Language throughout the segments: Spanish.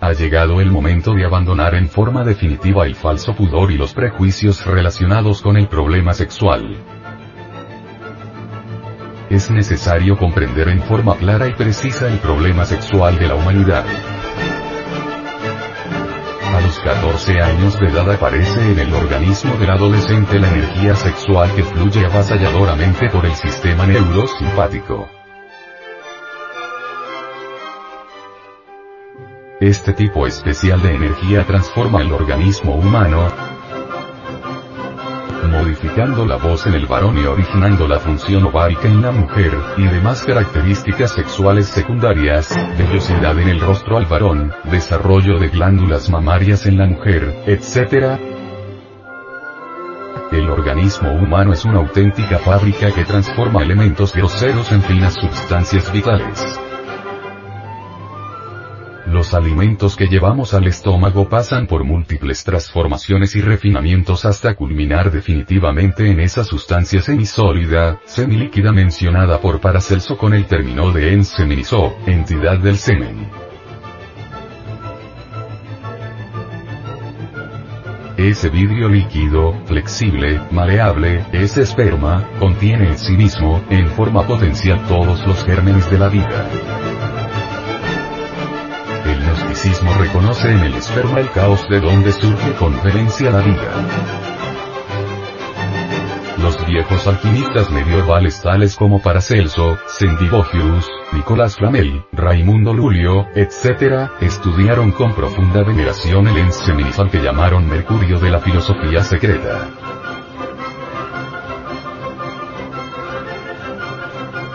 Ha llegado el momento de abandonar en forma definitiva el falso pudor y los prejuicios relacionados con el problema sexual. Es necesario comprender en forma clara y precisa el problema sexual de la humanidad. A los 14 años de edad aparece en el organismo del adolescente la energía sexual que fluye avasalladoramente por el sistema neurosimpático. Este tipo especial de energía transforma el organismo humano, modificando la voz en el varón y originando la función ovárica en la mujer, y demás características sexuales secundarias, vellosidad en el rostro al varón, desarrollo de glándulas mamarias en la mujer, etc. El organismo humano es una auténtica fábrica que transforma elementos groseros en finas sustancias vitales. Los alimentos que llevamos al estómago pasan por múltiples transformaciones y refinamientos hasta culminar definitivamente en esa sustancia semisólida, semilíquida mencionada por Paracelso con el término de enseminizó, entidad del semen. Ese vidrio líquido, flexible, maleable, ese esperma, contiene en sí mismo, en forma potencial todos los gérmenes de la vida. Gnosticismo reconoce en el esperma el caos de donde surge con referencia la vida. Los viejos alquimistas medievales tales como Paracelso, Sendivogius, Nicolás Flamel, Raimundo Lulio, etc., estudiaron con profunda veneración el enseminizal que llamaron Mercurio de la filosofía secreta.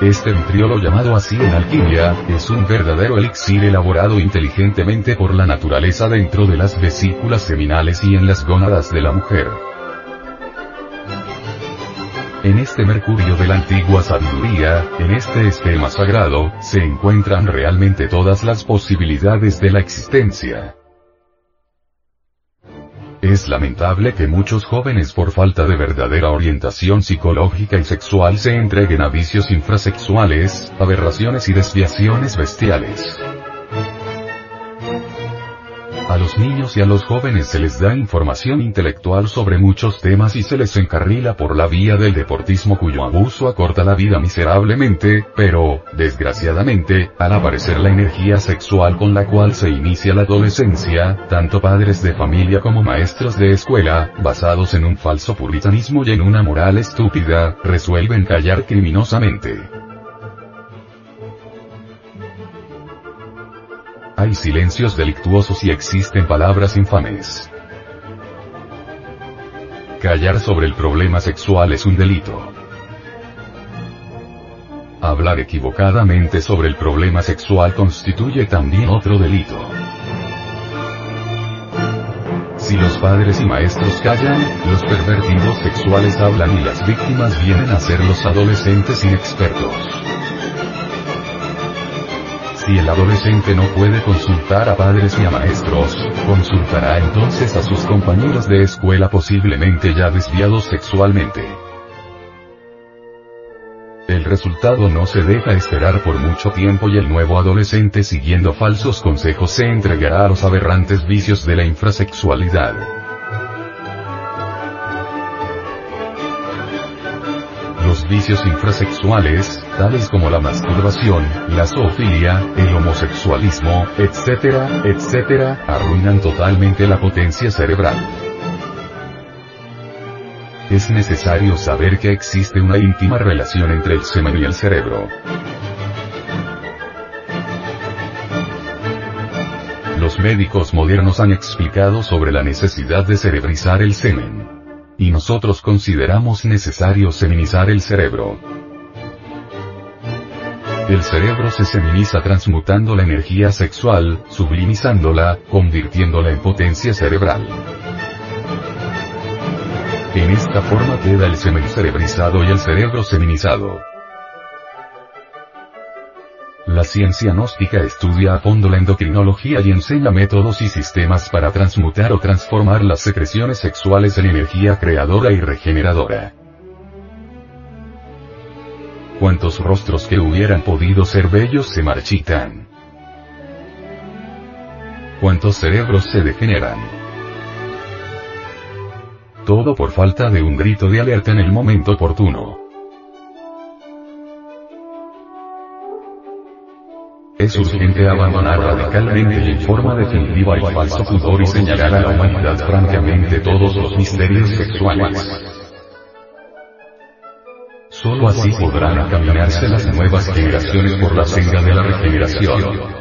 Este vitriolo llamado así en alquimia, es un verdadero elixir elaborado inteligentemente por la naturaleza dentro de las vesículas seminales y en las gónadas de la mujer. En este mercurio de la antigua sabiduría, en este esquema sagrado, se encuentran realmente todas las posibilidades de la existencia. Es lamentable que muchos jóvenes por falta de verdadera orientación psicológica y sexual se entreguen a vicios infrasexuales, aberraciones y desviaciones bestiales. A los niños y a los jóvenes se les da información intelectual sobre muchos temas y se les encarrila por la vía del deportismo cuyo abuso acorta la vida miserablemente, pero, desgraciadamente, al aparecer la energía sexual con la cual se inicia la adolescencia, tanto padres de familia como maestros de escuela, basados en un falso puritanismo y en una moral estúpida, resuelven callar criminosamente. Silencios delictuosos y existen palabras infames. Callar sobre el problema sexual es un delito. Hablar equivocadamente sobre el problema sexual constituye también otro delito. Si los padres y maestros callan, los pervertidos sexuales hablan y las víctimas vienen a ser los adolescentes inexpertos. Si el adolescente no puede consultar a padres y a maestros, consultará entonces a sus compañeros de escuela posiblemente ya desviados sexualmente. El resultado no se deja esperar por mucho tiempo y el nuevo adolescente siguiendo falsos consejos se entregará a los aberrantes vicios de la infrasexualidad. Los vicios infrasexuales, tales como la masturbación, la zoofilia, el homosexualismo, etc., etc., arruinan totalmente la potencia cerebral. Es necesario saber que existe una íntima relación entre el semen y el cerebro. Los médicos modernos han explicado sobre la necesidad de cerebrizar el semen. Y nosotros consideramos necesario seminizar el cerebro. El cerebro se seminiza transmutando la energía sexual, sublimizándola, convirtiéndola en potencia cerebral. En esta forma queda el semen cerebrizado y el cerebro seminizado. La ciencia gnóstica estudia a fondo la endocrinología y enseña métodos y sistemas para transmutar o transformar las secreciones sexuales en energía creadora y regeneradora. cuantos rostros que hubieran podido ser bellos se marchitan. Cuántos cerebros se degeneran. Todo por falta de un grito de alerta en el momento oportuno. Es urgente abandonar radicalmente y en forma definitiva el falso pudor y señalar a la humanidad francamente todos los misterios sexuales. Solo así podrán encaminarse las nuevas generaciones por la senda de la regeneración.